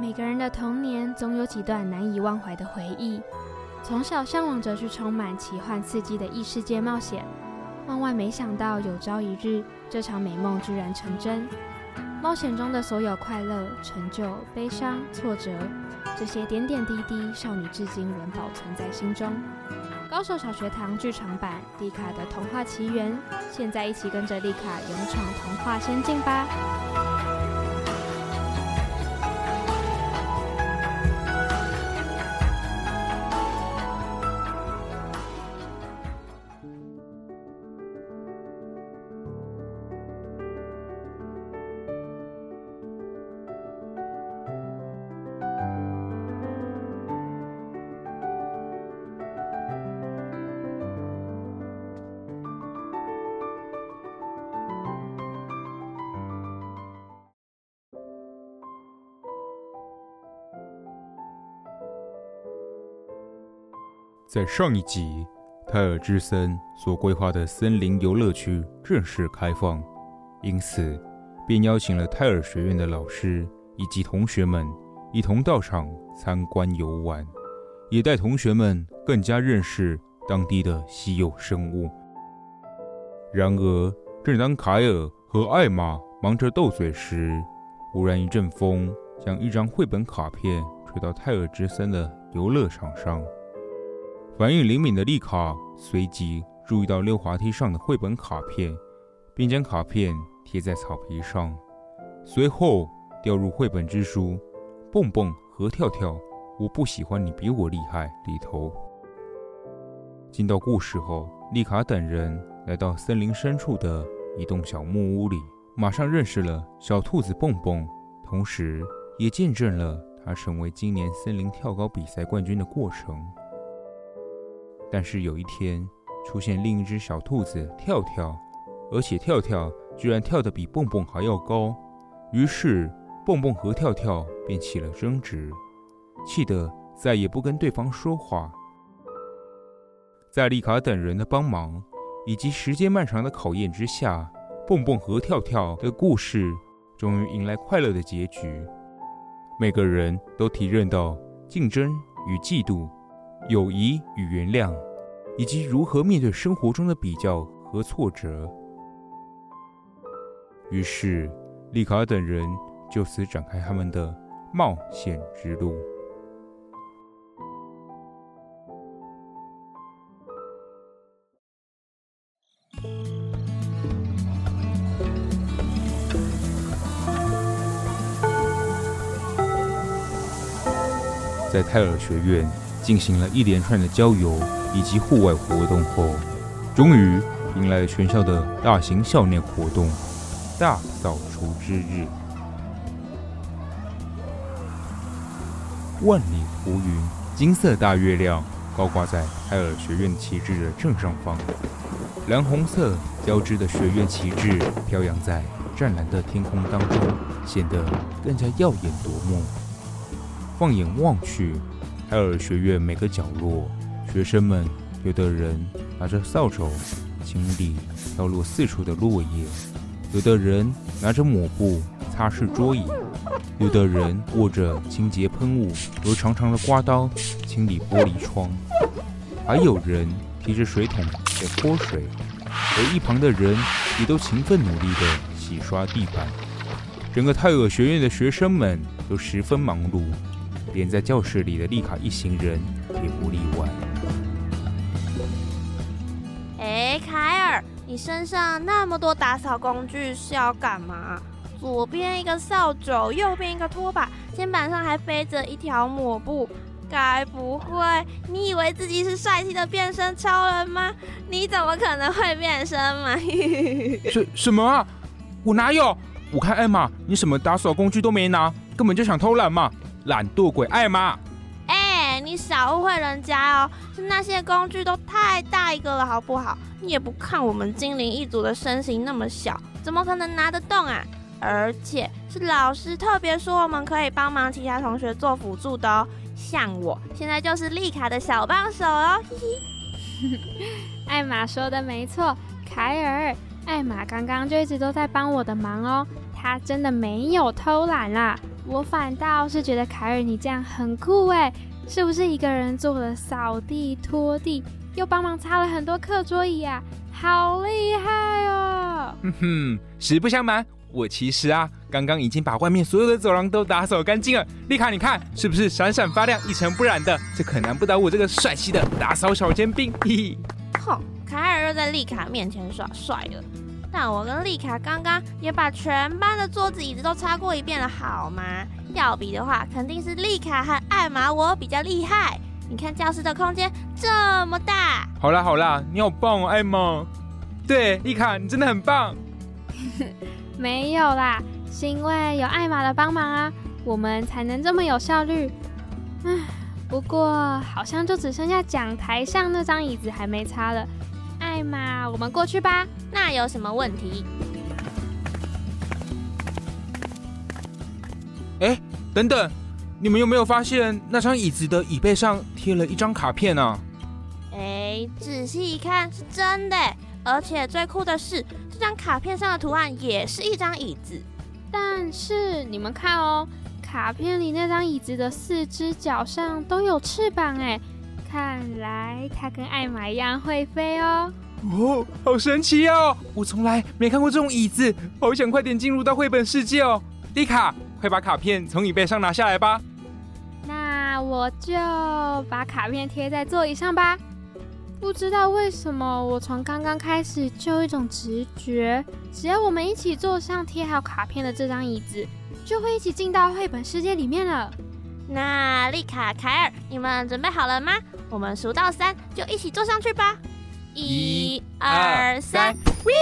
每个人的童年总有几段难以忘怀的回忆，从小向往着去充满奇幻刺激的异世界冒险，万万没想到有朝一日，这场美梦居然成真。冒险中的所有快乐、成就、悲伤、挫折，这些点点滴滴，少女至今仍保存在心中。高手小学堂剧场版《丽卡的童话奇缘》，现在一起跟着丽卡勇闯童话仙境吧！在上一集，泰尔之森所规划的森林游乐区正式开放，因此便邀请了泰尔学院的老师以及同学们一同到场参观游玩，也带同学们更加认识当地的稀有生物。然而，正当凯尔和艾玛忙着斗嘴时，忽然一阵风将一张绘本卡片吹到泰尔之森的游乐场上。反应灵敏的丽卡随即注意到溜滑梯上的绘本卡片，并将卡片贴在草皮上，随后掉入绘本之书《蹦蹦和跳跳》，我不喜欢你比我厉害里头。进到故事后，丽卡等人来到森林深处的一栋小木屋里，马上认识了小兔子蹦蹦，同时也见证了他成为今年森林跳高比赛冠军的过程。但是有一天，出现另一只小兔子跳跳，而且跳跳居然跳得比蹦蹦还要高，于是蹦蹦和跳跳便起了争执，气得再也不跟对方说话。在丽卡等人的帮忙以及时间漫长的考验之下，蹦蹦和跳跳的故事终于迎来快乐的结局。每个人都体认到竞争与嫉妒。友谊与原谅，以及如何面对生活中的比较和挫折。于是，丽卡尔等人就此展开他们的冒险之路。在泰尔学院。进行了一连串的郊游以及户外活动后，终于迎来了全校的大型校内活动——大扫除之日。万里无云，金色大月亮高挂在泰尔学院旗帜的正上方，蓝红色交织的学院旗帜飘扬在湛蓝的天空当中，显得更加耀眼夺目。放眼望去，泰尔学院每个角落，学生们有的人拿着扫帚清理飘落四处的落叶，有的人拿着抹布擦拭桌椅，有的人握着清洁喷雾和长长的刮刀清理玻璃窗，还有人提着水桶在泼水，而一旁的人也都勤奋努力地洗刷地板。整个泰尔学院的学生们都十分忙碌。连在教室里的丽卡一行人也不例外。哎，凯尔，你身上那么多打扫工具是要干嘛？左边一个扫帚，右边一个拖把，肩膀上还背着一条抹布。该不会你以为自己是帅气的变身超人吗？你怎么可能会变身嘛？什 什么啊？我哪有？我看艾玛，你什么打扫工具都没拿，根本就想偷懒嘛！懒惰鬼艾玛，哎、欸，你少误会人家哦，是那些工具都太大一个了，好不好？你也不看我们精灵一族的身形那么小，怎么可能拿得动啊？而且是老师特别说我们可以帮忙其他同学做辅助的哦，像我现在就是丽卡的小帮手哦。嘿嘿，艾玛说的没错，凯尔，艾玛刚刚就一直都在帮我的忙哦，她真的没有偷懒啦。我反倒是觉得凯尔你这样很酷哎，是不是一个人做了扫地、拖地，又帮忙擦了很多课桌椅啊？好厉害哦！哼哼，实不相瞒，我其实啊，刚刚已经把外面所有的走廊都打扫干净了。丽卡，你看是不是闪闪发亮、一尘不染的？这可难不倒我这个帅气的打扫小尖兵。嘿嘿。哼，凯尔又在丽卡面前耍帅了。但我跟丽卡刚刚也把全班的桌子椅子都擦过一遍了，好吗？要比的话，肯定是丽卡和艾玛我比较厉害。你看教室的空间这么大。好啦好啦，你好棒哦，艾玛。对，丽卡你真的很棒。没有啦，是因为有艾玛的帮忙啊，我们才能这么有效率。唉，不过好像就只剩下讲台上那张椅子还没擦了。艾玛，我们过去吧。那有什么问题？哎，等等，你们有没有发现那张椅子的椅背上贴了一张卡片啊？哎，仔细一看，是真的。而且最酷的是，这张卡片上的图案也是一张椅子。但是你们看哦，卡片里那张椅子的四只脚上都有翅膀，哎。看来它跟艾玛一样会飞哦！哦，好神奇哦！我从来没看过这种椅子，好想快点进入到绘本世界哦！丽卡，快把卡片从椅背上拿下来吧。那我就把卡片贴在座椅上吧。不知道为什么，我从刚刚开始就有一种直觉，只要我们一起坐上贴好卡片的这张椅子，就会一起进到绘本世界里面了。那丽卡、凯尔，你们准备好了吗？我们数到三，就一起坐上去吧！一、二、三，Wee！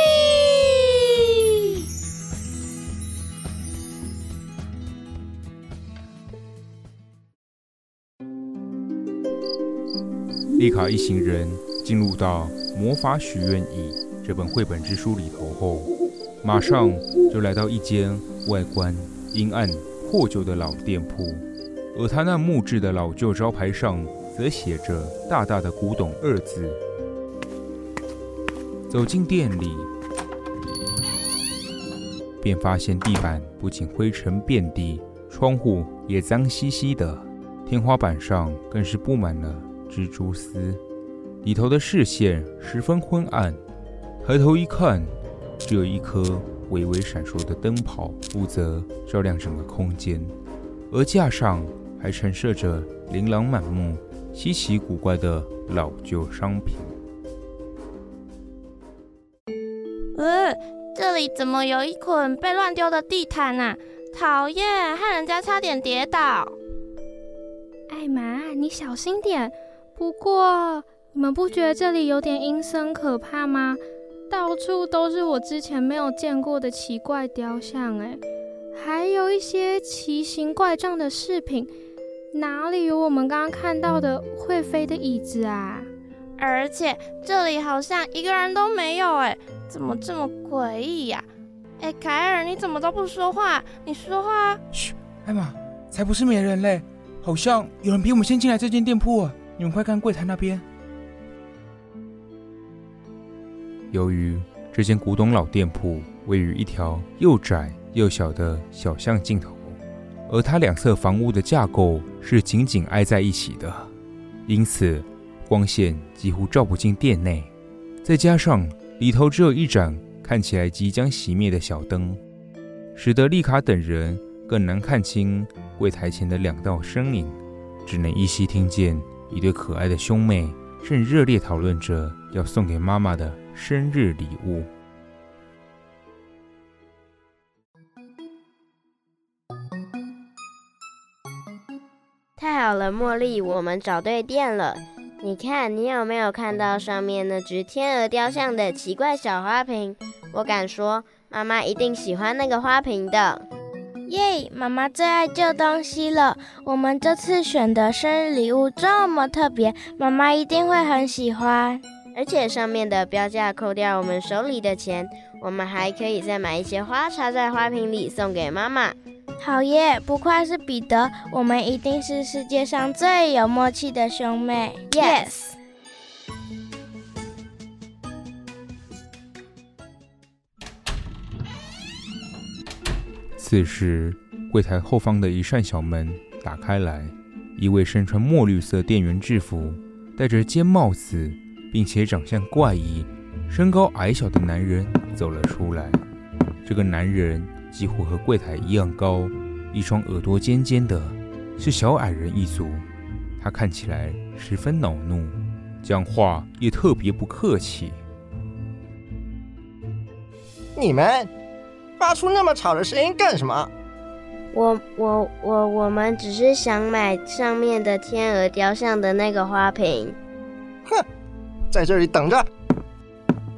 丽卡一行人进入到《魔法许愿椅》这本绘本之书里头后，马上就来到一间外观阴暗、破旧的老店铺。而他那木质的老旧招牌上，则写着大大的“古董”二字。走进店里，便发现地板不仅灰尘遍地，窗户也脏兮兮的，天花板上更是布满了蜘蛛丝，里头的视线十分昏暗。抬头一看，只有一颗微微闪烁的灯泡负责照亮整个空间，而架上。还陈设着琳琅满目、稀奇古怪的老旧商品。呃，这里怎么有一捆被乱丢的地毯啊？讨厌，害人家差点跌倒。艾玛，你小心点。不过，你们不觉得这里有点阴森可怕吗？到处都是我之前没有见过的奇怪雕像，哎，还有一些奇形怪状的饰品。哪里有我们刚刚看到的会飞的椅子啊？而且这里好像一个人都没有哎，怎么这么诡异呀？哎，凯尔，你怎么都不说话？你说话！嘘，艾玛，才不是没人嘞，好像有人比我们先进来这间店铺啊！你们快看柜台那边。由于这间古董老店铺位于一条又窄又小的小巷尽头。而它两侧房屋的架构是紧紧挨在一起的，因此光线几乎照不进店内。再加上里头只有一盏看起来即将熄灭的小灯，使得丽卡等人更难看清柜台前的两道身影，只能依稀听见一对可爱的兄妹正热烈讨论着要送给妈妈的生日礼物。太好了，茉莉，我们找对店了。你看，你有没有看到上面那只天鹅雕像的奇怪小花瓶？我敢说，妈妈一定喜欢那个花瓶的。耶，妈妈最爱旧东西了。我们这次选的生日礼物这么特别，妈妈一定会很喜欢。而且上面的标价扣掉我们手里的钱，我们还可以再买一些花插在花瓶里送给妈妈。好耶，不愧是彼得，我们一定是世界上最有默契的兄妹。yes。此时柜台后方的一扇小门打开来，一位身穿墨绿色店员制服，戴着尖帽子，并且长相怪异，身高矮小的男人走了出来。这个男人。几乎和柜台一样高，一双耳朵尖尖的，是小矮人一族。他看起来十分恼怒，讲话也特别不客气。你们发出那么吵的声音干什么？我我我我们只是想买上面的天鹅雕像的那个花瓶。哼，在这里等着。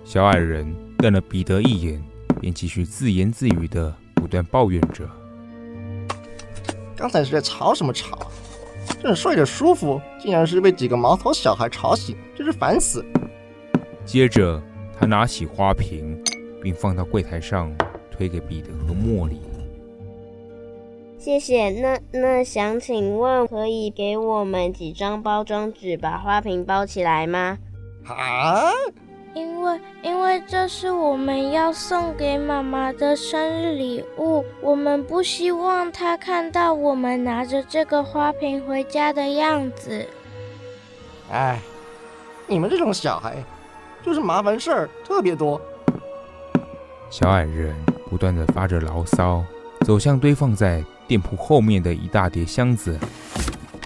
小矮人瞪了彼得一眼，便继续自言自语的不断抱怨着：“刚才是在吵什么吵？正睡得舒服，竟然是被几个毛头小孩吵醒，真是烦死！”接着，他拿起花瓶。并放到柜台上，推给彼得和茉莉。谢谢。那那想请问，可以给我们几张包装纸，把花瓶包起来吗？啊？因为因为这是我们要送给妈妈的生日礼物，我们不希望她看到我们拿着这个花瓶回家的样子。哎，你们这种小孩，就是麻烦事儿特别多。小矮人不断的发着牢骚，走向堆放在店铺后面的一大叠箱子，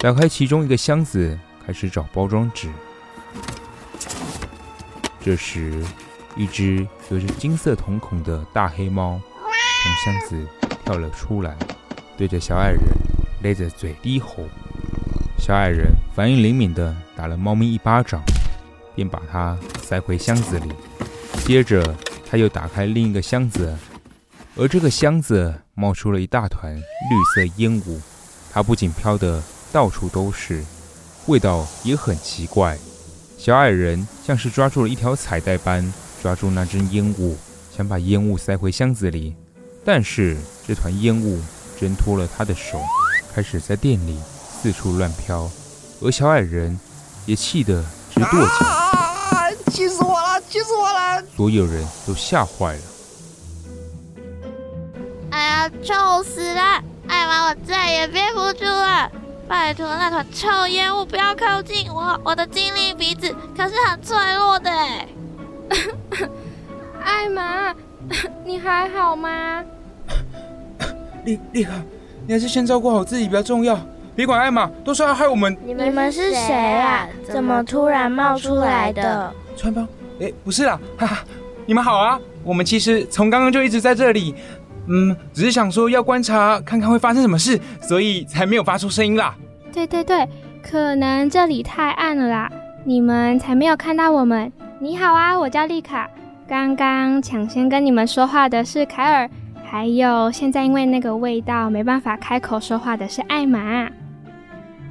打开其中一个箱子，开始找包装纸。这时，一只有着金色瞳孔的大黑猫从箱子跳了出来，对着小矮人咧着嘴低吼。小矮人反应灵敏的打了猫咪一巴掌，便把它塞回箱子里，接着。他又打开另一个箱子，而这个箱子冒出了一大团绿色烟雾，它不仅飘得到处都是，味道也很奇怪。小矮人像是抓住了一条彩带般抓住那只烟雾，想把烟雾塞回箱子里，但是这团烟雾挣脱了他的手，开始在店里四处乱飘，而小矮人也气得直跺脚。啊气死我了！气死我了！所有人都吓坏了。哎呀，臭死了！艾玛，我再也憋不住了！拜托，那团臭烟雾不要靠近我，我的精灵鼻子可是很脆弱的。艾玛，你还好吗？丽丽卡，你还是先照顾好自己比较重要。别管艾玛，都是要害我们。你们是谁啊？怎么突然冒出来的？穿帮？哎，不是啦，哈哈，你们好啊！我们其实从刚刚就一直在这里，嗯，只是想说要观察看看会发生什么事，所以才没有发出声音啦。对对对，可能这里太暗了啦，你们才没有看到我们。你好啊，我叫丽卡。刚刚抢先跟你们说话的是凯尔，还有现在因为那个味道没办法开口说话的是艾玛。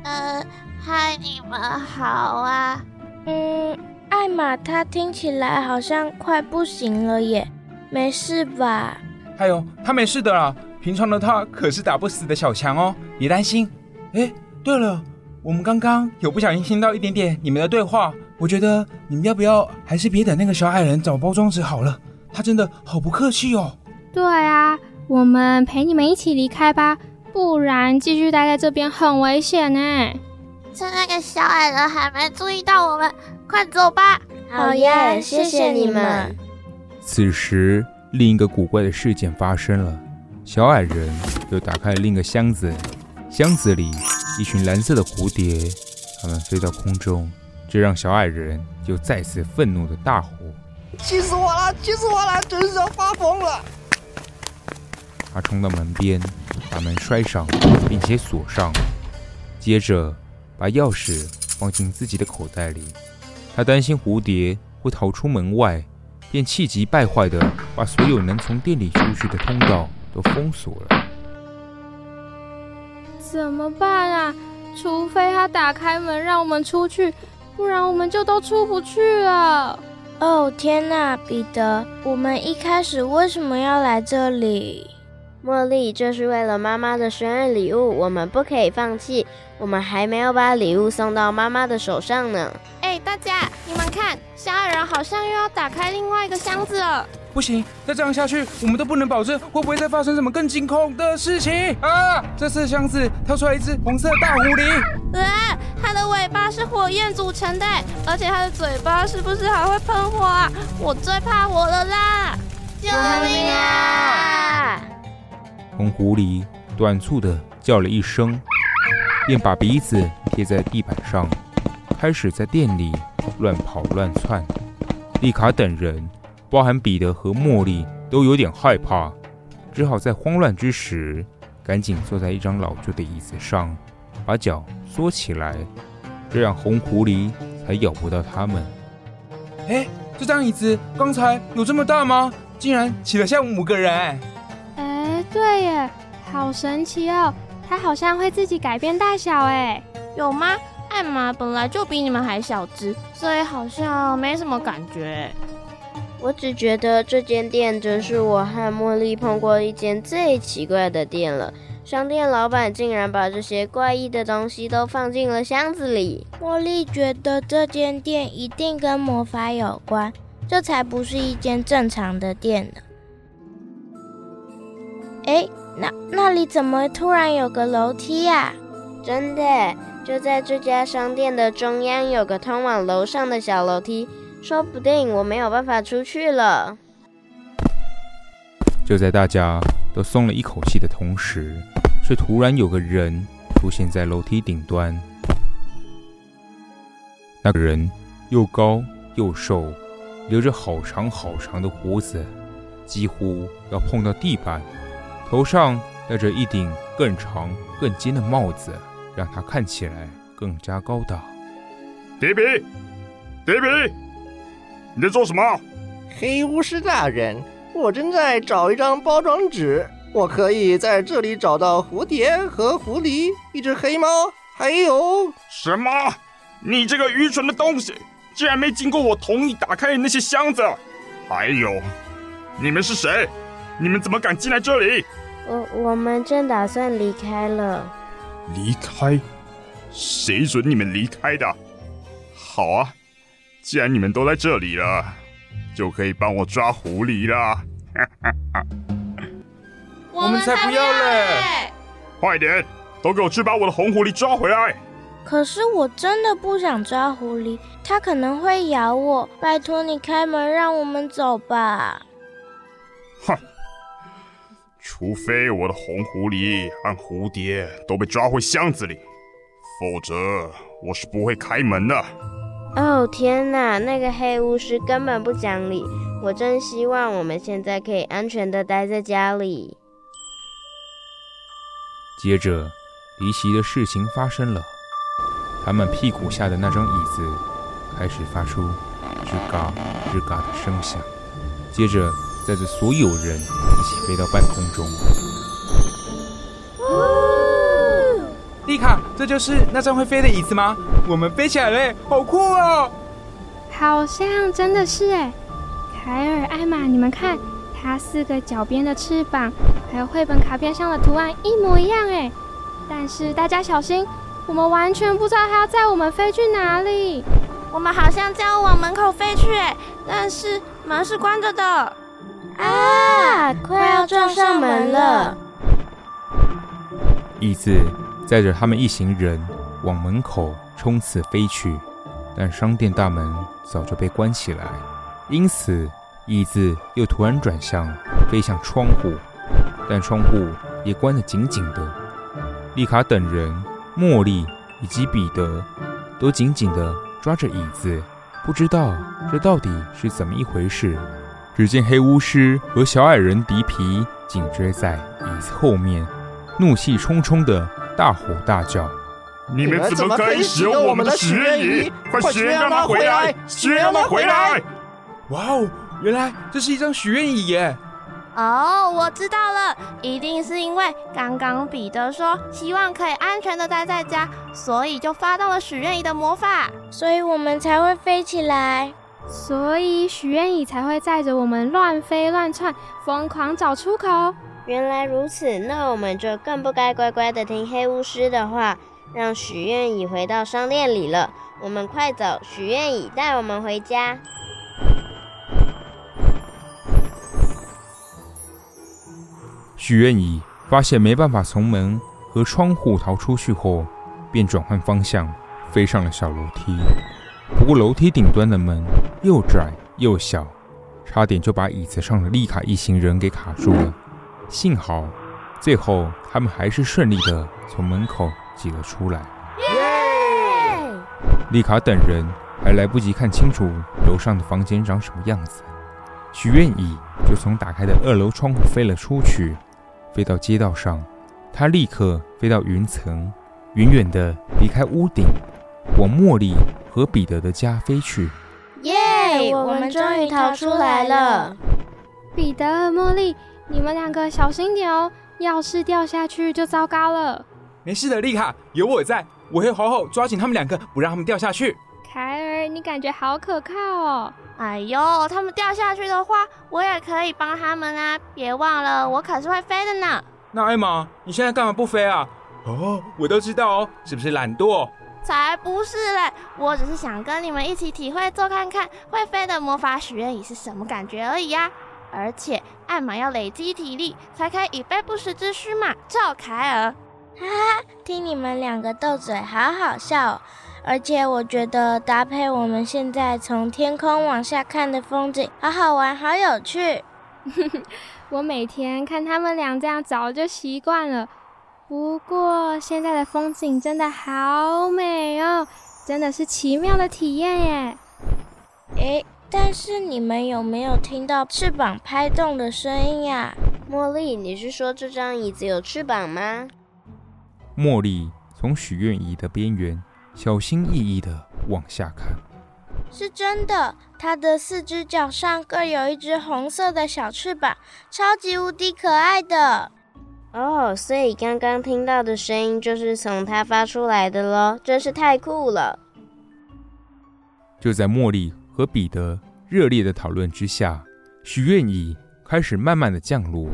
呃，嗨，你们好啊，嗯。艾玛，她听起来好像快不行了耶，没事吧？还有，她没事的啦。平常的她可是打不死的小强哦，别担心。哎，对了，我们刚刚有不小心听到一点点你们的对话，我觉得你们要不要还是别等那个小矮人找包装纸好了？他真的好不客气哦。对啊，我们陪你们一起离开吧，不然继续待在这边很危险呢。趁那个小矮人还没注意到我们，快走吧！好耶，谢谢你们。此时，另一个古怪的事件发生了。小矮人又打开了另一个箱子，箱子里一群蓝色的蝴蝶，它们飞到空中，这让小矮人又再次愤怒的大吼：“气死我了！气死我了！真是要发疯了！”他冲到门边，把门摔上，并且锁上，接着。把钥匙放进自己的口袋里，他担心蝴蝶会逃出门外，便气急败坏的把所有能从店里出去的通道都封锁了。怎么办啊？除非他打开门让我们出去，不然我们就都出不去了。哦，天哪，彼得，我们一开始为什么要来这里？茉莉，这是为了妈妈的生日礼物，我们不可以放弃。我们还没有把礼物送到妈妈的手上呢。哎，大家，你们看，小矮人好像又要打开另外一个箱子了。不行，再这样下去，我们都不能保证会不会再发生什么更惊恐的事情啊！这次箱子跳出来一只红色大狐狸，啊，它的尾巴是火焰组成的，而且它的嘴巴是不是还会喷火啊？我最怕火了啦！救命啊！红狐狸短促的叫了一声，便把鼻子贴在地板上，开始在店里乱跑乱窜。丽卡等人，包含彼得和茉莉，都有点害怕，只好在慌乱之时，赶紧坐在一张老旧的椅子上，把脚缩起来，这样红狐狸才咬不到他们。哎，这张椅子刚才有这么大吗？竟然挤得像五个人！哎，对耶，好神奇哦！它好像会自己改变大小，哎，有吗？艾玛本来就比你们还小只，所以好像没什么感觉。我只觉得这间店真是我和茉莉碰过一间最奇怪的店了。商店老板竟然把这些怪异的东西都放进了箱子里。茉莉觉得这间店一定跟魔法有关，这才不是一间正常的店呢。哎，那那里怎么突然有个楼梯呀？真的。就在这家商店的中央，有个通往楼上的小楼梯，说不定我没有办法出去了。就在大家都松了一口气的同时，却突然有个人出现在楼梯顶端。那个人又高又瘦，留着好长好长的胡子，几乎要碰到地板，头上戴着一顶更长更尖的帽子。让他看起来更加高大。迪比，迪比，你在做什么？黑巫师大人，我正在找一张包装纸。我可以在这里找到蝴蝶和狐狸，一只黑猫，还有什么？你这个愚蠢的东西，竟然没经过我同意打开那些箱子！还有，你们是谁？你们怎么敢进来这里？我我们正打算离开了。离开？谁准你们离开的？好啊，既然你们都在这里了，就可以帮我抓狐狸了。我们才不要嘞！快点，都给我去把我的红狐狸抓回来！可是我真的不想抓狐狸，它可能会咬我。拜托你开门，让我们走吧。哼。除非我的红狐狸和蝴蝶都被抓回箱子里，否则我是不会开门的。哦天哪，那个黑巫师根本不讲理！我真希望我们现在可以安全的待在家里。接着，离奇的事情发生了，他们屁股下的那张椅子开始发出吱嘎吱嘎的声响，接着。带着所有人一起飞到半空中。卡，这就是那张会飞的椅子吗？我们飞起来了，好酷哦！好像真的是哎。凯尔、艾玛，你们看，它四个脚边的翅膀，还有绘本卡片上的图案一模一样哎。但是大家小心，我们完全不知道它要载我们飞去哪里。我们好像就要往门口飞去哎，但是门是关着的。啊！快要撞上门了！椅子载着他们一行人往门口冲刺飞去，但商店大门早就被关起来，因此椅子又突然转向飞向窗户，但窗户也关得紧紧的。丽卡等人、茉莉以及彼得都紧紧地抓着椅子，不知道这到底是怎么一回事。只见黑巫师和小矮人迪皮紧追在椅子后面，怒气冲冲的大吼大叫：“你们怎么可以使用我们的许愿椅？快许愿让他回来！许愿让他回来！”哇哦，原来这是一张许愿椅耶！哦，我知道了，一定是因为刚刚彼得说希望可以安全的待在家，所以就发动了许愿椅的魔法，所以我们才会飞起来。所以许愿椅才会载着我们乱飞乱窜，疯狂找出口。原来如此，那我们就更不该乖乖的听黑巫师的话，让许愿椅回到商店里了。我们快走，许愿椅带我们回家。许愿乙发现没办法从门和窗户逃出去后，便转换方向，飞上了小楼梯。不过楼梯顶端的门又窄又小，差点就把椅子上的丽卡一行人给卡住了。幸好，最后他们还是顺利的从门口挤了出来。耶！丽卡等人还来不及看清楚楼上的房间长什么样子，许愿乙就从打开的二楼窗户飞了出去，飞到街道上。他立刻飞到云层，远远的离开屋顶，往茉莉和彼得的家飞去。耶我们终于逃出来了。彼得、茉莉，你们两个小心点哦，要是掉下去就糟糕了。没事的，丽卡，有我在，我会好好抓紧他们两个，不让他们掉下去。凯尔，你感觉好可靠哦。哎呦，他们掉下去的话，我也可以帮他们啊！别忘了，我可是会飞的呢。那艾玛，你现在干嘛不飞啊？哦，我都知道哦，是不是懒惰？才不是嘞！我只是想跟你们一起体会，做看看会飞的魔法许愿椅是什么感觉而已呀、啊。而且艾玛要累积体力，才可以以备不时之需嘛。赵凯尔，哈哈，听你们两个斗嘴，好好笑哦。而且我觉得搭配我们现在从天空往下看的风景，好好玩，好有趣。我每天看他们俩这样早就习惯了。不过现在的风景真的好美哦，真的是奇妙的体验耶！诶，但是你们有没有听到翅膀拍动的声音呀？茉莉，你是说这张椅子有翅膀吗？茉莉从许愿椅的边缘小心翼翼地往下看，是真的，它的四只脚上各有一只红色的小翅膀，超级无敌可爱的。哦，所以刚刚听到的声音就是从它发出来的喽，真是太酷了！就在茉莉和彼得热烈的讨论之下，许愿椅开始慢慢的降落，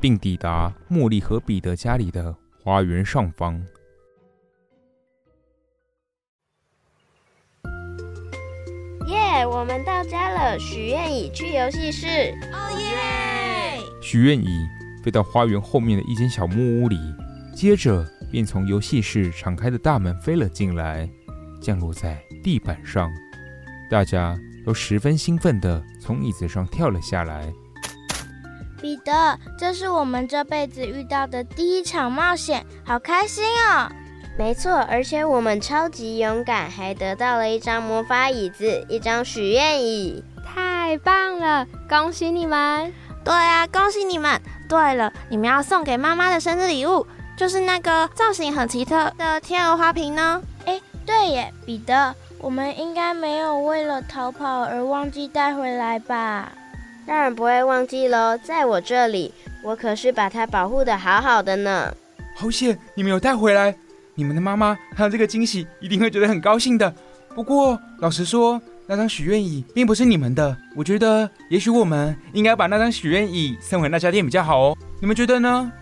并抵达茉莉和彼得家里的花园上方。耶！Yeah, 我们到家了，许愿椅去游戏室。哦耶！许愿椅。飞到花园后面的一间小木屋里，接着便从游戏室敞开的大门飞了进来，降落在地板上。大家都十分兴奋地从椅子上跳了下来。彼得，这是我们这辈子遇到的第一场冒险，好开心哦！没错，而且我们超级勇敢，还得到了一张魔法椅子，一张许愿椅。太棒了，恭喜你们！对啊，恭喜你们！对了，你们要送给妈妈的生日礼物，就是那个造型很奇特的天鹅花瓶呢。哎，对耶，彼得，我们应该没有为了逃跑而忘记带回来吧？当然不会忘记喽，在我这里，我可是把它保护的好好的呢。好险，你们有带回来，你们的妈妈看到这个惊喜，一定会觉得很高兴的。不过，老实说，那张许愿椅并不是你们的，我觉得也许我们应该把那张许愿椅送回那家店比较好哦。你们觉得呢？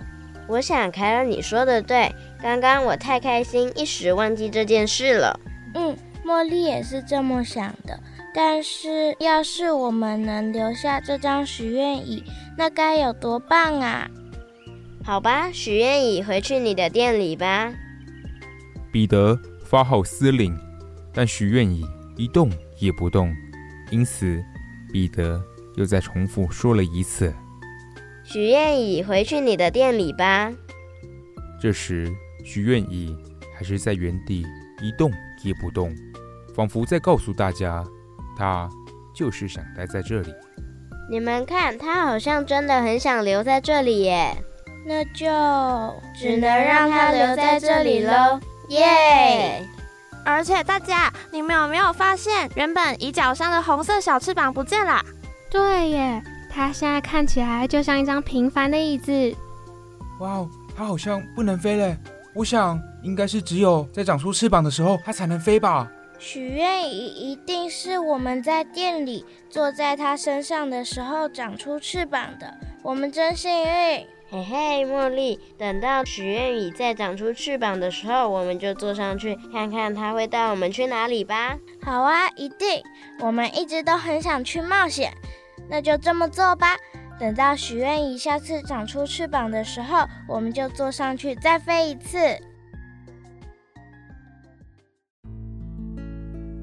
我想凯尔你说的对，刚刚我太开心，一时忘记这件事了。嗯，茉莉也是这么想的。但是要是我们能留下这张许愿椅，那该有多棒啊！好吧，许愿椅回去你的店里吧。彼得发号施令，但许愿椅一动也不动，因此彼得又再重复说了一次：“许愿椅回去你的店里吧。”这时，许愿椅还是在原地一动也不动，仿佛在告诉大家，他就是想待在这里。你们看，他好像真的很想留在这里耶。那就只能让他留在这里喽，耶！Yeah! 而且大家，你们有没有发现，原本椅脚上的红色小翅膀不见了？对耶，它现在看起来就像一张平凡的椅子。哇哦，它好像不能飞嘞！我想，应该是只有在长出翅膀的时候，它才能飞吧？许愿椅一定是我们在店里坐在它身上的时候长出翅膀的。我们真幸运。嘿嘿，茉莉，等到许愿椅再长出翅膀的时候，我们就坐上去看看它会带我们去哪里吧。好啊，一定！我们一直都很想去冒险，那就这么做吧。等到许愿椅下次长出翅膀的时候，我们就坐上去再飞一次。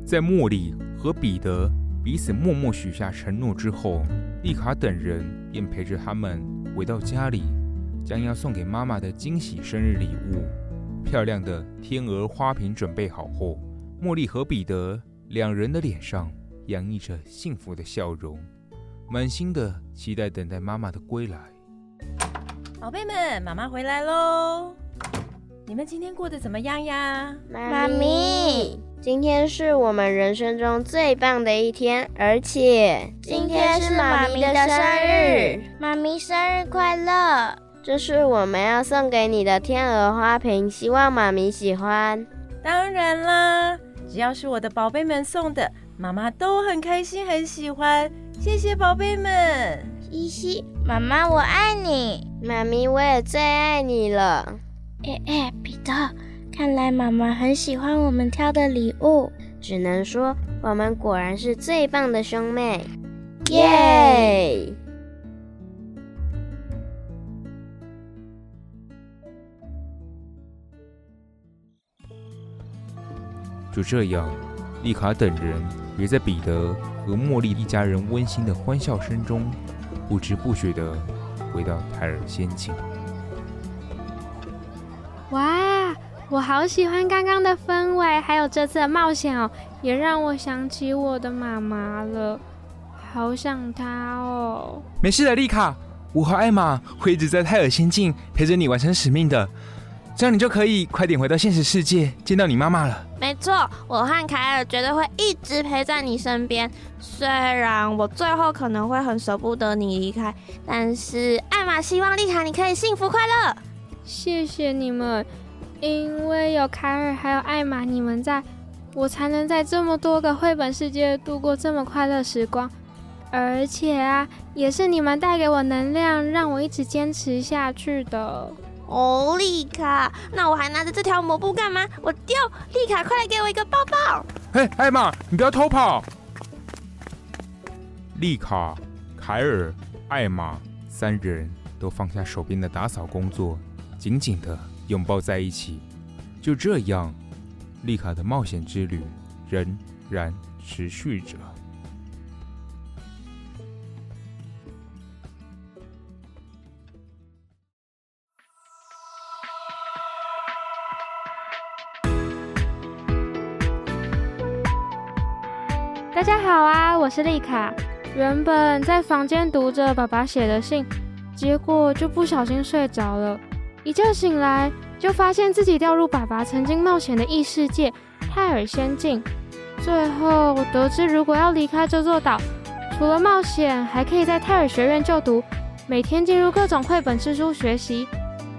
在茉莉和彼得彼此默默许下承诺之后，丽卡等人便陪着他们回到家里，将要送给妈妈的惊喜生日礼物——漂亮的天鹅花瓶准备好后，茉莉和彼得两人的脸上洋溢着幸福的笑容，满心的期待等待妈妈的归来。宝贝们，妈妈回来喽！你们今天过得怎么样呀？妈咪，今天是我们人生中最棒的一天，而且今天是妈咪的生日，妈咪生日快乐！这是我们要送给你的天鹅花瓶，希望妈咪喜欢。当然啦，只要是我的宝贝们送的，妈妈都很开心，很喜欢。谢谢宝贝们，嘻嘻，妈妈我爱你，妈咪我也最爱你了。哎哎，彼得，看来妈妈很喜欢我们挑的礼物。只能说，我们果然是最棒的兄妹。耶！就这样，丽卡等人也在彼得和茉莉一家人温馨的欢笑声中，不知不觉的回到泰尔仙境。我好喜欢刚刚的氛围，还有这次的冒险哦，也让我想起我的妈妈了，好想她哦。没事的，丽卡，我和艾玛会一直在泰尔仙境陪着你完成使命的，这样你就可以快点回到现实世界见到你妈妈了。没错，我和凯尔绝对会一直陪在你身边，虽然我最后可能会很舍不得你离开，但是艾玛希望丽卡你可以幸福快乐。谢谢你们，因为有凯尔还有艾玛你们在，我才能在这么多个绘本世界度过这么快乐时光。而且啊，也是你们带给我能量，让我一直坚持下去的。哦，丽卡，那我还拿着这条抹布干嘛？我丢！丽卡，快来给我一个抱抱！嘿，艾玛，你不要偷跑！丽卡、凯尔、艾玛三人都放下手边的打扫工作。紧紧地拥抱在一起，就这样，丽卡的冒险之旅仍然持续着。大家好啊，我是丽卡。原本在房间读着爸爸写的信，结果就不小心睡着了。一觉醒来，就发现自己掉入爸爸曾经冒险的异世界泰尔仙境。最后，我得知如果要离开这座岛，除了冒险，还可以在泰尔学院就读，每天进入各种绘本之书学习。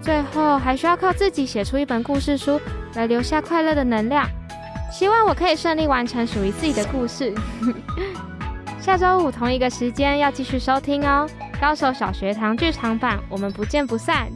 最后，还需要靠自己写出一本故事书来留下快乐的能量。希望我可以顺利完成属于自己的故事。下周五同一个时间要继续收听哦，《高手小学堂剧场版》，我们不见不散。